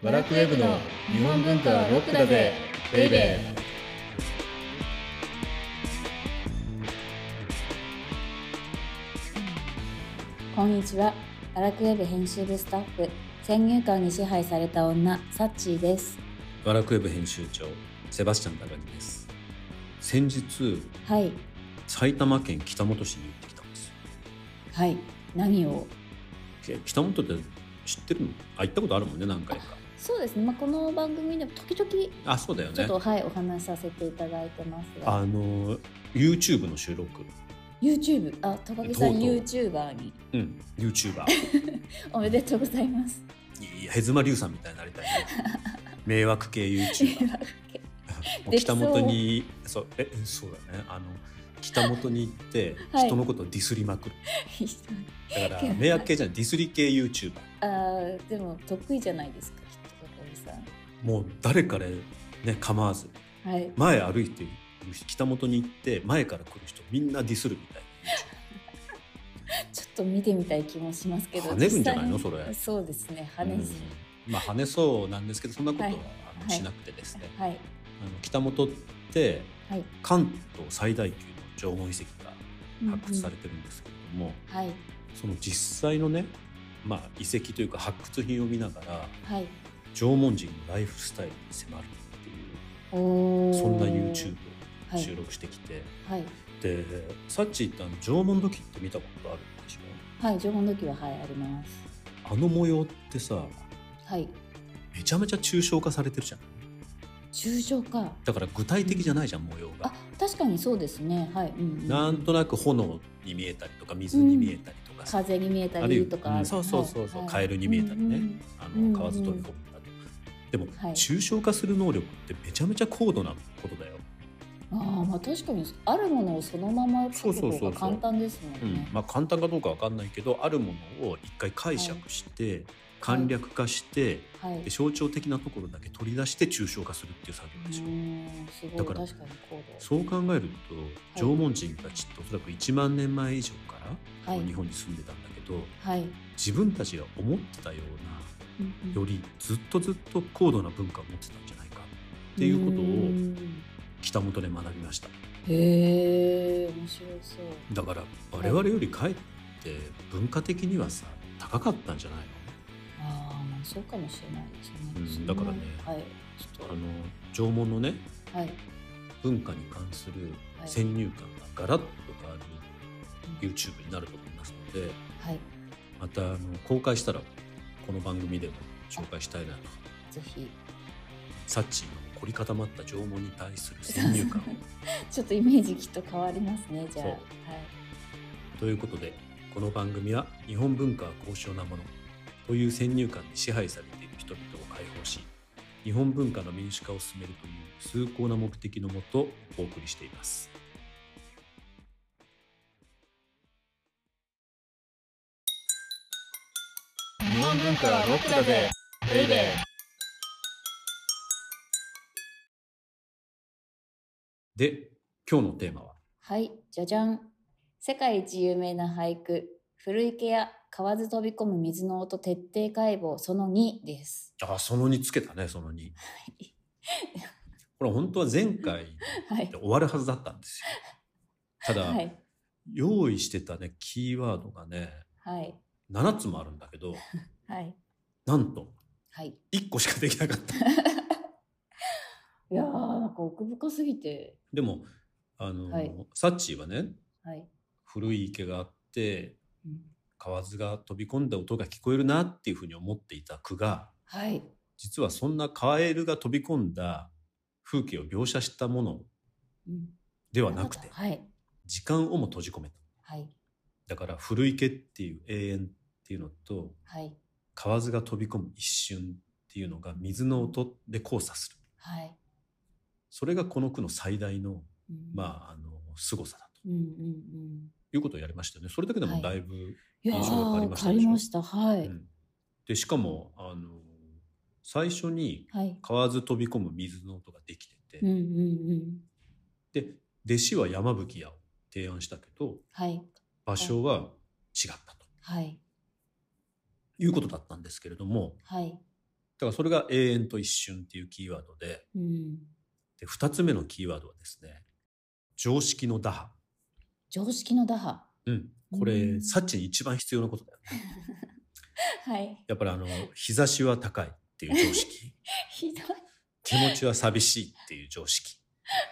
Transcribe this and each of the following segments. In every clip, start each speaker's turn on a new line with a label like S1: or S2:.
S1: バラクウェブの日本文化はロックだぜベイベー。
S2: こんにちは。アラクウェブ編集部スタッフ、先入観に支配された女、サッチーです。
S3: バラクウェブ編集長セバスチャン高木です。先日
S2: はい、
S3: 埼玉県北本市に行ってきたんです。よ
S2: はい、何を？
S3: け北本って知ってるの？あ行ったことあるもんね何回か
S2: そうですね、まあ、この番組でも時々
S3: あそうだよね。
S2: ちょっと、はい、お話しさせていただいてますが、
S3: あの YouTube の収録。
S2: YouTube、あ、高木さん
S3: とうとう。
S2: YouTuber に。
S3: うん YouTuber
S2: おめでとうございます。
S3: いやヘズマリュウさんみたいになりたいね。迷惑系 YouTuber もう 北本にそうえそうだね。あの北本に行って
S2: はい。
S3: 人のことをディスりまくる、だから迷惑系じゃないディスり系 YouTuber
S2: あーでも得意じゃないですか。
S3: もう誰かねね構わず
S2: はい、
S3: 前歩いてる北本に行って前から来る人みんなディスるみたい
S2: ちょっと見てみたい気もしますけど、
S3: 跳ねるんじゃないのそれ。
S2: そうですね、跳
S3: な、
S2: ねず、
S3: うん。まあ跳ねそうなんですけどそんなことは、
S2: はい。はい。
S3: あのしなくてですね、
S2: はい、
S3: あの北本って
S2: はい、
S3: 関東最大級の縄文遺跡が発掘され
S2: て、
S3: てるんですけれども、
S2: はい、
S3: その実際のね、まあ、遺跡というか発掘品を見ながら
S2: はい、
S3: 縄文人のライフスタイルに迫るっていうそんな YouTube
S2: はい
S3: を収録してきて、
S2: はい、
S3: でサッチーってあの縄文土器って見たことあるでしょ？
S2: はい、縄文土器ははいあります。
S3: あの模様ってさ
S2: はい、
S3: めちゃめちゃ抽象化されてるじゃん。
S2: 抽象化？
S3: だから具体的じゃないじゃん模様が。
S2: あ、確かにそうですね。はい、うんうん、
S3: なんとなく炎に見えたりとか水に見えたりとかさ、
S2: 風に見えたりとか、
S3: うんそうそうそうそう、
S2: はい。
S3: カエルに見えたりね、
S2: うん
S3: あ
S2: うん。
S3: の河津飛び込むでも、
S2: はい。
S3: 抽象化する能力ってめちゃめちゃ高度なことだよ、
S2: ああ、まあ確かにあるものをそのまま書く
S3: そうそうそうそう。
S2: 方が簡単ですもん
S3: うん。
S2: ね。
S3: まあ簡単かどうかわかんないけどあるものを一回解釈して、簡略化して、
S2: はい。
S3: で象徴的なところだけ取り出して抽象化するっていう作業
S2: う
S3: でしょ、
S2: ーん、すごい。
S3: だから。そう考えると縄文人たちっておそらく1万年前以上から日本に住んでたんだけど、
S2: はい。
S3: 自分たちが思ってたよう
S2: うんうん
S3: なよりずっとずっと高度な文化を持ってたんじゃないかっていうこと
S2: う
S3: を
S2: ん
S3: 北本で学びました
S2: へえ、面白そう。
S3: だから我々よりかえって文化的にはさ高かったんじゃないの？
S2: ああ、まあそうかもしれないですね。
S3: うんだからね
S2: はい。ちょっ
S3: あの縄文のね
S2: と、はい。
S3: 文化に関する
S2: はい
S3: 先入観がガラッと変わる YouTube になると思いますので
S2: はい。
S3: またあの公開したらこの番組でも紹介したいなと
S2: ぜひ。
S3: サッチーの凝り固まった縄文に対する先入観を
S2: ちょっとイメージきっと変わりますね。じゃあ。はい。
S3: ということでこの番組は日本文化は高尚なものという先入観に支配されている人々を解放し日本文化の民主化を進めるという崇高な目的のもとお送りしています
S1: 本文化はロックだぜベイベー
S3: で今日のテーマは？
S2: はい。じゃじゃん。世界一有名な俳句。古池や河津飛び込む水の音徹底解剖その2です。
S3: あその2つけたねその2これ本当は前回
S2: はい
S3: で。終わるはずだったんですよただ、
S2: はい。
S3: 用意してたねキーワードがね
S2: はい。
S3: 7つもあるんだけど
S2: はい。
S3: なんと
S2: はい。
S3: 1個しかできなかった
S2: いやー、なんか奥深すぎて。
S3: でもあの、
S2: はい
S3: サッチーはね
S2: はい。
S3: 古い池があって
S2: うん
S3: 河津が飛び込んだ音が聞こえるなっていうふうに思っていた句が
S2: はい。
S3: 実はそんなカエルが飛び込んだ風景を描写したもの
S2: うん
S3: ではなくて
S2: はい。
S3: 時間をも閉じ込めた
S2: はい。
S3: だから古池っていう永遠っていうのと
S2: はい。
S3: 河津が飛び込む一瞬っていうのが水の音で交差する
S2: はい。
S3: それがこの句の最大の
S2: うん
S3: まああの凄さだと
S2: うんうんうん。
S3: いうことをやりましたよねそれだけでもだいぶ、印象が変わり
S2: ー、
S3: ましたでしょ？
S2: 変わりました。はい。
S3: うんでしかもあの最初に
S2: はい。
S3: 河津飛び込む水の音ができてて、
S2: うんうんうん。
S3: で弟子は山吹屋を提案したけど
S2: はい。
S3: 場所は違ったと
S2: はい。
S3: いうことだったんですけれども
S2: はい。
S3: からそれが永遠と一瞬っていうキーワードで、
S2: うん。
S3: で、二つ目のキーワードはですね、常識の打破。
S2: 常識の打破。
S3: うん。これ、
S2: うん
S3: サッチに一番必要なことだよね。
S2: はい。
S3: やっぱりあの、日差しは高いっていう常識。
S2: ひどい。
S3: 気持ちは寂しいっていう常識。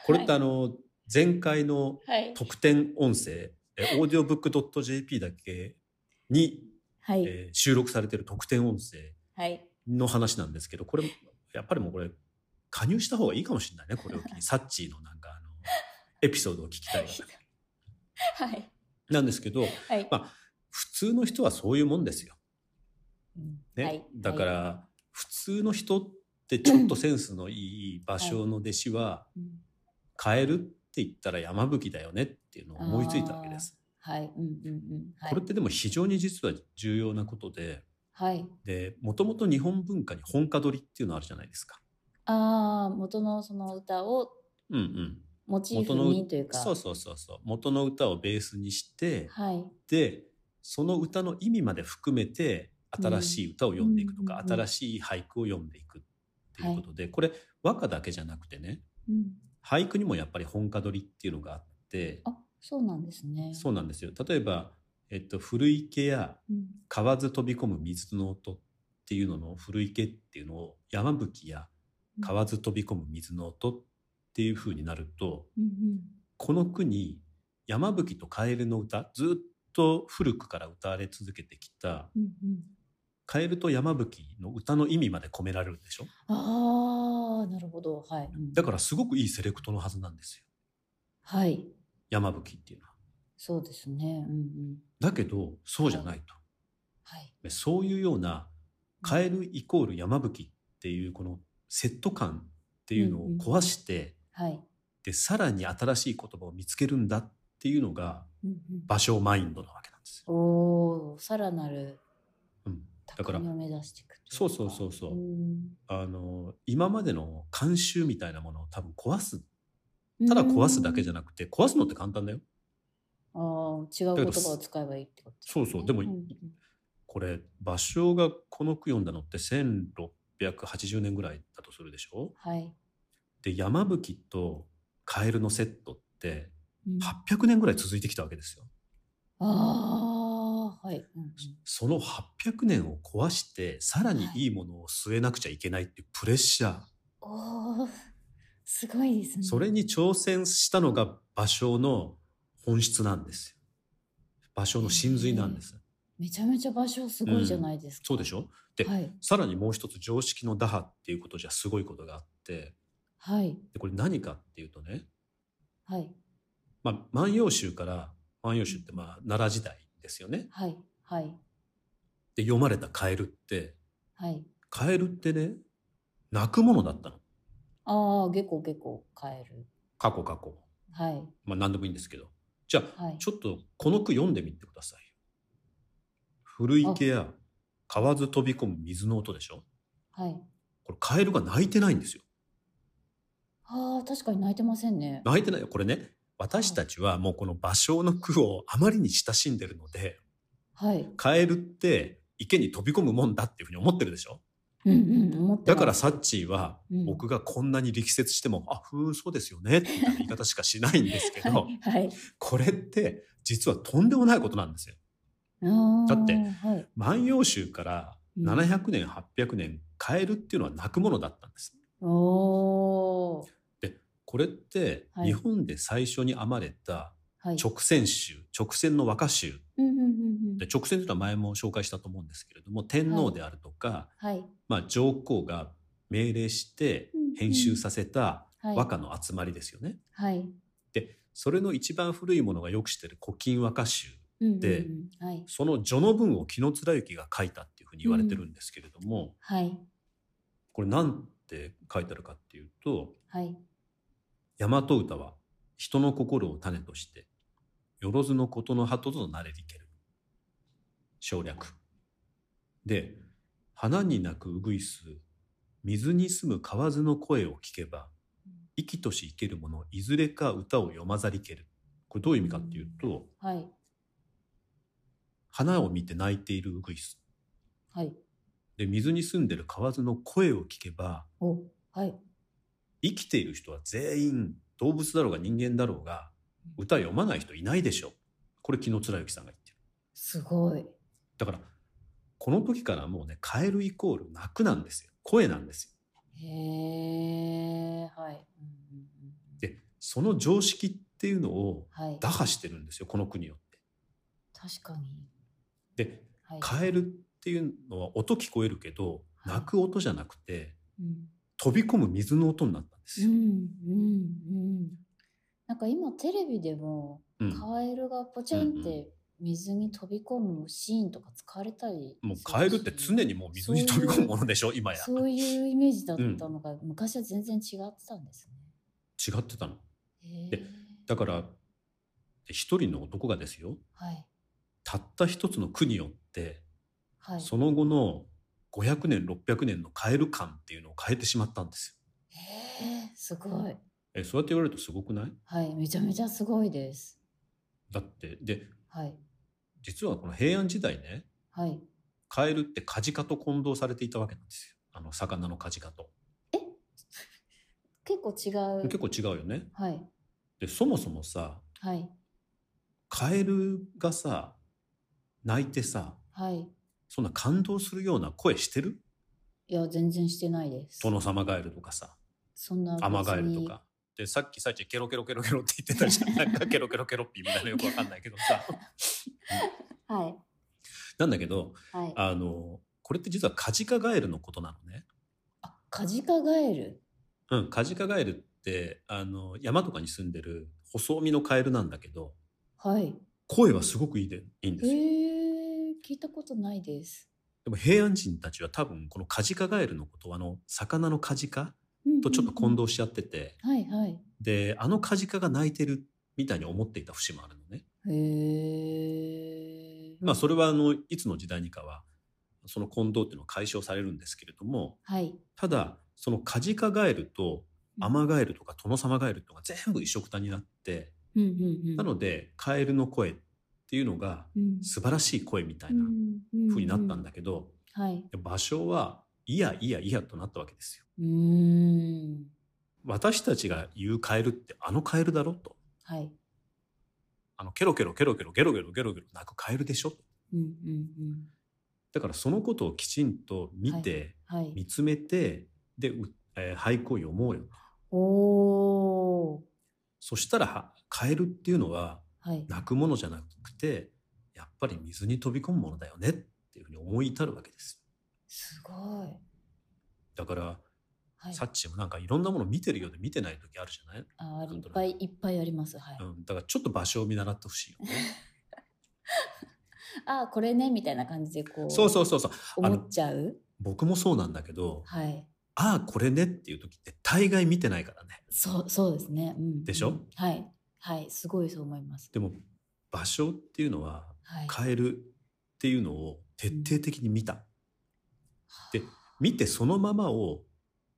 S3: これってあの、前回の
S2: はい。
S3: 特典音声、え audiobook.jp だけに、
S2: はい。
S3: えー収録されている特典音声
S2: はい。
S3: の話なんですけど、これ、やっぱりもうこれ、加入した方がいいかもしれないね、これを機に。サッチーのなんかあの、エピソードを聞きたい
S2: はい。
S3: なんですけど、
S2: はい。
S3: まあ、普通の人はそういうもんですよ。
S2: うん
S3: ね。
S2: はい
S3: だから、普通の人ってちょっとセンスのいい芭蕉の弟子は、
S2: うん
S3: カエルって言ったら山吹だよねっていうのを思いついたわけです。
S2: はい。うんうんうん。はい。
S3: これってでも非常に実は重要なことで、
S2: はい。
S3: で、もともと日本文化に本歌取りっていうのあるじゃないですか。
S2: ああ、元のその歌を
S3: うんうん。
S2: モチーフにというか。
S3: そうそうそうそう。元の歌をベースにして、
S2: はい。
S3: で、その歌の意味まで含めて、新しい歌を読んでいくとか、
S2: うんうんうん
S3: 新しい俳句を読んでいくっていうことで、これ和歌だけじゃなくてね、
S2: うん。
S3: 俳句にもやっぱり本歌取りっていうのがあって、
S2: あ、そうなんですね。
S3: そうなんですよ。例えば、えっと、古池や
S2: うん。
S3: 河津飛び込む水の音っていうのの古池っていうのを山吹や河津飛び込む水の音っていう風になると、
S2: うんうん。
S3: この句に山吹とカエルの歌、ずっと古くから歌われ続けてきた、
S2: うんうん。
S3: カエルと山吹の歌の意味まで込められるでしょ？
S2: ああ、なるほど。はい。うん
S3: だからすごくいいセレクトのはずなんですよ。
S2: はい。
S3: 山吹っていうのは。
S2: そうですね。うんうん。
S3: だけど、そうじゃないと。
S2: はい。
S3: でそういうような、カエルイコール山吹っていうこのセット感っていうのを壊して、
S2: はい。
S3: で、さらに新しい言葉を見つけるんだっていうのが、
S2: うんうん。
S3: 芭蕉マインドなわけなんですよ。
S2: おお、さらなる
S3: うん。だから
S2: 高みを目指していくといか
S3: そうそうそうそう
S2: うん
S3: あの、今までの慣習みたいなものを多分壊す。ただ壊すだけじゃなくて、壊すのって簡単だよ。
S2: ああ、違う言葉を使えばいいってことね
S3: そうそうでも
S2: んん
S3: これ、芭蕉がこの句読んだのって1680年ぐらいだとするでしょ？
S2: はい。
S3: で、山吹とカエルのセットって
S2: うん
S3: 800年ぐらい続いてきたわけですよ。
S2: ああ、はい。うんうん
S3: その800年を壊して、さらにいいものを据えなくちゃいけないっていうプレッシャー。
S2: おお、すごいですね。
S3: それに挑戦したのが芭蕉の本質なんですよ。芭蕉の真髄なんです。
S2: めちゃめちゃ場所すごいじゃないですか。
S3: そうでしょ？で、
S2: はい。
S3: さらにもう一つ常識の打破っていうことじゃすごいことがあって、
S2: はい。
S3: でこれ何かっていうとね、
S2: はい。
S3: まあ、万葉集から、万葉集ってまあ奈良時代ですよね。
S2: はい。はい。
S3: で、読まれたカエルって、
S2: はい。
S3: カエルってね、泣くものだったの。
S2: ああ、ゲコゲコカエル。
S3: 過去過去。
S2: はい。
S3: まあ何でもいいんですけど。じゃあ、
S2: はい。
S3: ちょっとこの句読んでみてくださいよ。古池や河津飛び込む水の音でしょ？
S2: はい。
S3: これカエルが泣いてないんですよ。
S2: ああ、確かに泣いてませんね。
S3: 泣いてないよ。これね、私たちはもうこの芭蕉の句をあまりに親しんでるので、
S2: はい。
S3: カエルって池に飛び込むもんだっていうふうに思ってるでしょ？
S2: うんうん、
S3: だからサッチーは
S2: うん
S3: 僕がこんなに力説しても、あ、ふーん、そうですよねって言い方しかしないんですけど、
S2: はい。はい。
S3: これって実はとんでもないことなんですよ。だって
S2: はい。
S3: 万葉集から
S2: うん
S3: 700年、800年、カエルっていうのは泣くものだったんです。で、これって
S2: はい
S3: 日本で最初に編まれた
S2: はい。
S3: 直線集、直線の和歌集。
S2: うんうんうんうん
S3: で、直線というのは前も紹介したと思うんですけれども、天皇であるとか、
S2: はい。
S3: まあ上皇が命令して編集させた
S2: はい。
S3: 和歌の集まりですよね。
S2: はい。
S3: で、それの一番古いものがよく知ってる古今和歌集。で、
S2: はい。
S3: その序の文を紀貫之が書いたっていうふうに言われてるんですけれども、
S2: はい。
S3: これなんて書いてあるかっていうと、
S2: はい。
S3: 大和歌は人の心を種として、よろずのことの鳩となれりける。省略。で、花に鳴くうぐいす、水に住む蛙の声を聞けば、生きとし生けるもの、いずれか歌を読まざりける。これどういう意味かっていうと、
S2: はい。
S3: 花を見て泣いているうぐいす。
S2: はい。
S3: で水に住んでる蛙の声を聞けば
S2: おはい
S3: 生きている人は全員動物だろうが人間だろうが歌読まない人いないでしょ。これ紀貫之さんが言ってる。
S2: すごい。
S3: だからこの時からもうねカエルイコール泣くなんですよ。声なんですよ。
S2: へえはい、
S3: でその常識っていうのを
S2: はい。
S3: 打破してるんですよこの国よって。
S2: 確かに、
S3: で
S2: はい、
S3: カエルっていうのは音聞こえるけど
S2: はい。
S3: 泣く音じゃなくて
S2: うん。
S3: 飛び込む水の音になったんですよ、
S2: うんうんうんなんか今テレビでも
S3: うん。
S2: カエルがポチャンって水に飛び込むシーンとか使われたり
S3: もうカエルって常にもう水に飛び込むものでしょ？今や。
S2: そういうイメージだったのが、昔は全然違ってたんです
S3: 違ってたの。で
S2: え。
S3: だから一人の男がですよ。
S2: はい。
S3: たった一つの句によって
S2: はい。
S3: その後の500年600年のカエル感っていうのを変えてしまったんですよ。
S2: へえすごい。
S3: えそうやって言われるとすごくない？
S2: はいめちゃめちゃすごいです。
S3: だってで
S2: はい
S3: 実はこの平安時代ね
S2: はい。
S3: カエルってカジカと混同されていたわけなんですよあの魚のカジカと
S2: 結構違う。
S3: 結構違うよね
S2: はい
S3: でそもそもさ
S2: はい
S3: カエルがさ泣いてさ
S2: はい。
S3: そんな感動するような声してる？
S2: いや全然してないです。
S3: 殿様ガエルとかさ
S2: そんな
S3: アマガエルとか。でさっきさっきケロケロケロケロって言ってたじゃんなんかケロケロケロッピーみたいなよくわかんないけどさ
S2: はい
S3: なんだけど
S2: はい。
S3: あのこれって実はカジカガエルのことなのね
S2: あカジカガエル？
S3: うんカジカガエルってあの山とかに住んでる細身のカエルなんだけど
S2: はい。
S3: 声はすごくいいでいいんですよ
S2: へえ聞いたことないです。
S3: でも平安人たちは多分このカジカガエルのことをあの魚のカジカとちょっと混同しちゃってて、
S2: はいはい。
S3: であのカジカが鳴いてるみたいに思っていた節もあるのね。
S2: へえ。
S3: まあそれはあのいつの時代にかはその混同っていうのは解消されるんですけれども
S2: はい。
S3: ただそのカジカガエルとアマガエルとかトノサマガエルとか全部一緒くたになって
S2: うんうんうん。
S3: なのでカエルの声っていうのが
S2: うん
S3: 素晴らしい声みたいな風になったんだけど
S2: はい。
S3: 場所はいやいやいやとなったわけですよ。
S2: うーん。
S3: 私たちが言うカエルってあのカエルだろと。
S2: はい。
S3: あのケロケロケロケロゲロゲロゲロゲロ鳴くカエルでしょ
S2: うんうんうん。
S3: だからそのことをきちんと見て、
S2: はい。
S3: 見つめてで、うえー俳句を読もうよ
S2: おー。
S3: そしたらはカエルっていうのは
S2: はい。
S3: 鳴くものじゃなくてやっぱり水に飛び込むものだよねっていうふうに思い至るわけです
S2: すごい。
S3: だから、
S2: はい。
S3: サッチもなんかいろんなもの見てるようで見てない時あるじゃない、
S2: ああいっぱいいっぱいあります。はい。
S3: うん、だからちょっと場所を見習ってほしいよね
S2: ああこれねみたいな感じでこう。
S3: そうそうそうそう
S2: 思っちゃう？
S3: 僕もそうなんだけど
S2: はい。
S3: ああこれねっていう時って大概見てないからね
S2: そうそうですね。うん。
S3: でしょ？
S2: うんはいはいすごいそう思います。
S3: でも場所っていうのは
S2: はい。
S3: カエルっていうのを徹底的に見た、で見てそのままを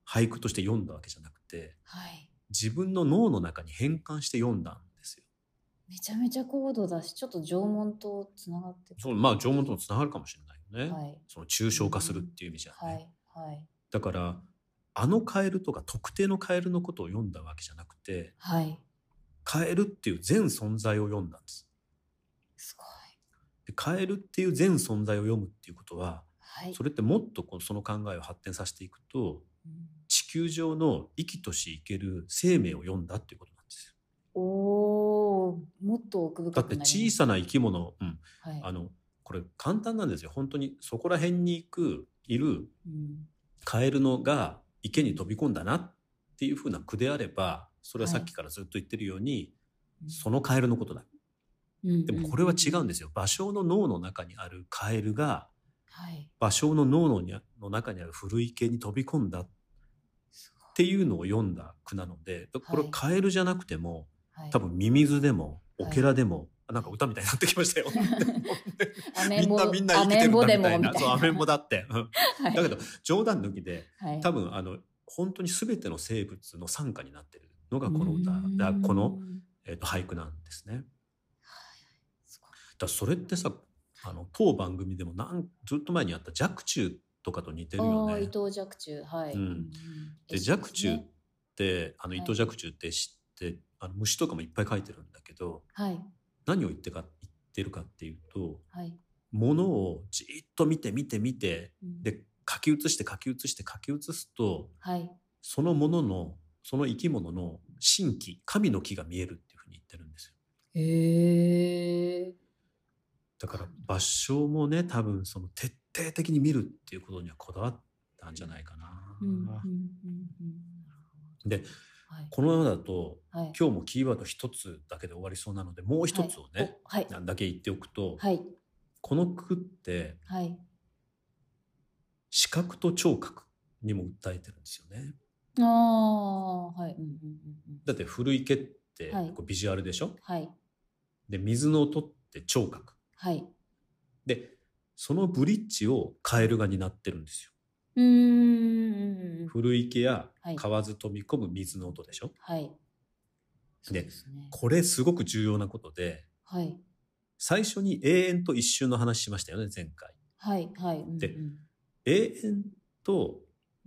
S3: 俳句として読んだわけじゃなくて
S2: はい。
S3: 自分の脳の中に変換して読んだんですよ。
S2: めちゃめちゃ高度だしちょっと縄文とつながって
S3: そうまあ縄文ともつながるかもしれないよね、
S2: はい
S3: その抽象化するっていう意味じゃね、
S2: はいはい
S3: だからあのカエルとか特定のカエルのことを読んだわけじゃなくて
S2: はい。
S3: カエルっていう全存在を読んだんです。
S2: すごい。
S3: でカエルっていう全存在を読むっていうことは
S2: はい。
S3: それってもっとその考えを発展させていくと
S2: うん。
S3: 地球上の生きとし生ける生命を読んだっていうことなんですよ。
S2: おおもっと奥深く
S3: だって小さな生き物、うん、
S2: はい、
S3: あのこれ簡単なんですよ。本当にそこら辺に行くいる
S2: うん。
S3: カエルのが池に飛び込んだなっていうふうな句であればそれはさっきからずっと言ってるように、そのカエルのことだ。
S2: うん
S3: でもこれは違うんですよ。芭蕉の脳の中にあるカエルが
S2: はい。
S3: 芭蕉の脳のにあの中にある古池に飛び込んだっていうのを読んだ句なのでこれ
S2: はい
S3: カエルじゃなくても
S2: はい、
S3: 多分ミミズでもオ
S2: はい
S3: ケラでも、なんか歌みたいになってきましたよ。みんなみんな生きてるんだみたいな。そう、アメンボ
S2: だ。
S3: だって。だけど、冗談抜きで、
S2: はい、
S3: 多分、あの、本当に全ての生物の参加になってるのがこの歌、
S2: うん
S3: だこの、えっと俳句なんですね。だそれってさ、あの、当番組でもなんずっと前にあった若冲っとかと似てる
S2: あ
S3: よね。
S2: あ伊藤若冲はい。
S3: うん
S2: うん
S3: で
S2: す
S3: 若冲っ
S2: ね
S3: てあの
S2: はい
S3: 伊藤若冲って知って、あの虫とかもいっぱい描いてるんだけど
S2: はい
S3: 何を言ってか言ってるかっていうと
S2: はい。
S3: 物をじーっと見て見て見て
S2: うん
S3: で書き写して書き写して書き写すと
S2: はい。
S3: そのもののその生き物の神気神の木が見えるっていうふうに言ってるんですよ。
S2: へえ。
S3: だから場所もね多分その徹底的に見るっていうことにはこだわったんじゃないかな。で
S2: はい
S3: このままだと
S2: はい。
S3: 今日もキーワード一つだけで終わりそうなのでもう一つをね、
S2: はい。
S3: なんだけ言っておくと、
S2: はい。
S3: この句って
S2: はい。
S3: 視覚と聴覚にも訴えてるんですよね。
S2: ああ、はい。うんうんうんうん。
S3: だって古池って
S2: はい
S3: こうビジュアルでしょ、
S2: はい。
S3: で水の音って聴覚
S2: はい。
S3: でそのブリッジをカエルが担ってるんですよ。
S2: うーん。
S3: 古池や
S2: はい
S3: 河津飛び込む水の音でしょ？
S2: はい。
S3: で
S2: ね。
S3: これすごく重要なことで
S2: はい。
S3: 最初に永遠と一瞬の話しましたよね前回。
S2: はい。はい。うんうん
S3: で永遠と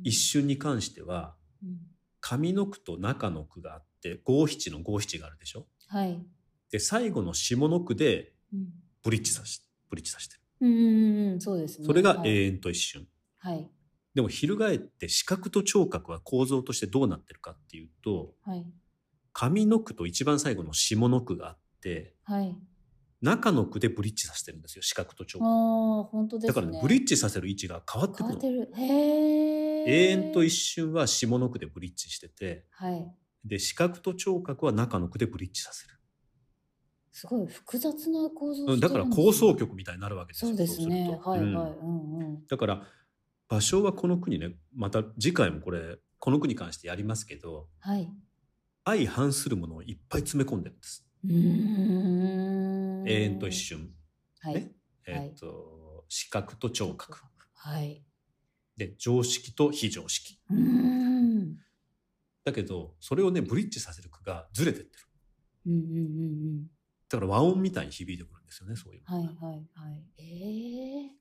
S3: 一瞬に関しては
S2: うん
S3: 上の句と中の句があって五七の五七があるでしょ
S2: はい。
S3: で最後の下の句で
S2: うん
S3: ブリッジさしブリッジさしてる。
S2: うんうんうん。そうですね。
S3: それが
S2: はい
S3: 永遠と一瞬。
S2: はい。
S3: でも翻って視覚と聴覚は構造としてどうなってるかっていうと
S2: はい。
S3: 上の句と一番最後の下の句があって
S2: はい。
S3: 中の句でブリッジさせてるんですよ視覚と聴覚。
S2: ああ、本当ですね。
S3: だからねブリッジさせる位置が変わってくるの
S2: 変わって。る。へえ。
S3: 永遠と一瞬は下の句でブリッジしてて
S2: はい。
S3: で視覚と聴覚は中の句でブリッジさせる。
S2: すごい複雑な構造
S3: うんだから構想曲みたいになるわけですよ。
S2: そうですね。はいはい。
S3: うん
S2: うんうん。
S3: だから場所はこの句にねまた次回もこれこの句に関してやりますけど
S2: はい。
S3: 相反するものをいっぱい詰め込んでるんです。永遠と一。瞬。
S2: はい。
S3: ねえっ、と、視覚と聴覚。
S2: はい。
S3: で、常識と非常識。
S2: うーん。
S3: だけど、それをね、ブリッジさせる句がずれてってる。
S2: うんうんうんうん。
S3: だから和音みたいに響いてくるんですよね、そういう。
S2: はいはいはい。ええ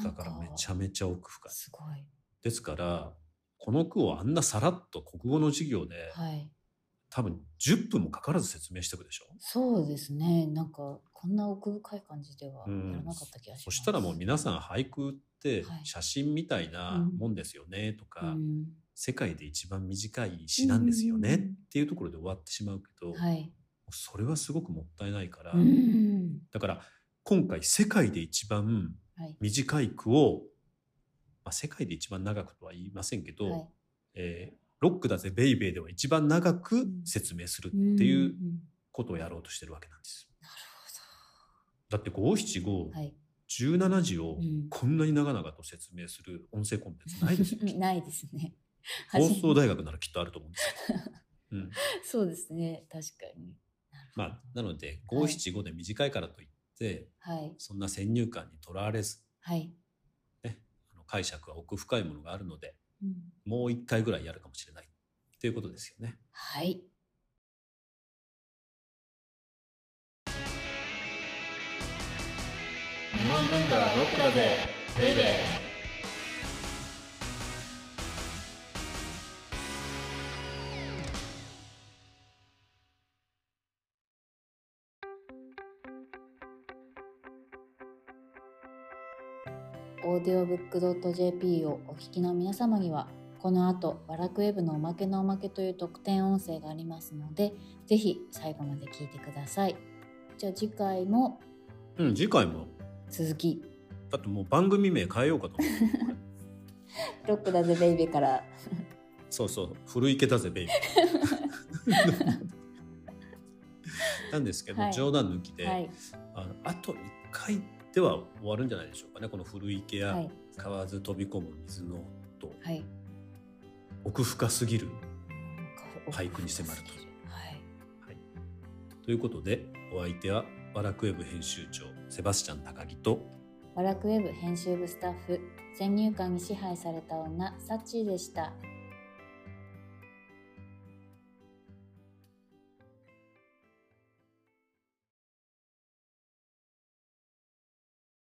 S2: ー。
S3: だからめちゃめちゃ奥深い。
S2: すごい。
S3: ですから、この句をあんなさらっと国語の授業で、
S2: はい。
S3: 多分10分もかからず説明していくでしょ。
S2: そうですね。なんか、こんな奥深い感じではや
S3: うん
S2: らなかった気がします。
S3: そしたらもう皆さん俳句って
S2: はい
S3: 写真みたいなもんですよねとか、
S2: うん
S3: 世界で一番短い詩なんですよねっ
S2: うんうんうん
S3: ていうところで終わってしまうけど、
S2: はい。
S3: それはすごくもったいないから、
S2: うん。
S3: だから今回世界で一番
S2: はい。
S3: 短い句を、まあ、世界で一番長くとは言いませんけど、
S2: はい。
S3: えーロックだぜベイベーでは一番長く説明するっていうんことをやろうとしてるわけなんです。だって五七五
S2: ほど。はい。
S3: 17字を
S2: うん
S3: こんなに長々と説明する音声コンテンツないですよ。
S2: ないですね。
S3: 放送大学ならきっとあると思うんですよ。うん、
S2: そうですね。確かに。
S3: まあなので五七五で短いからといって、
S2: はい。
S3: そんな先入観にとらわれず、
S2: はい。
S3: ね、あの解釈は奥深いものがあるので
S2: うん
S3: もう一回ぐらいやるかもしれないということですよね。
S2: はい。
S1: 日本文化はロックだぜベイベー
S2: オーディオブックドット JP をお聞きの皆様には、この後、バラクウェブのおまけのおまけという特典音声がありますので、ぜひ最後まで聞いてください。じゃあ次回も
S3: うん、次回も。
S2: 続き、
S3: だってもう番組名変えようかと
S2: ロックだぜベイベーから、
S3: そうそう古池だぜベイビー。なんですけど、
S2: はい。
S3: 冗談抜きで、
S2: はい。
S3: あのあと1回では終わるんじゃないでしょうかねこの古池や
S2: はい。
S3: 河津飛び込む水の音、
S2: はい。
S3: 奥深すぎる俳
S2: 俳
S3: 句に迫ると
S2: はい。
S3: ということでお相手はバラクウェブ編集長セバスチャン高木と
S2: バラクウェブ編集部スタッフ、先入観に支配された女、サッチーでした。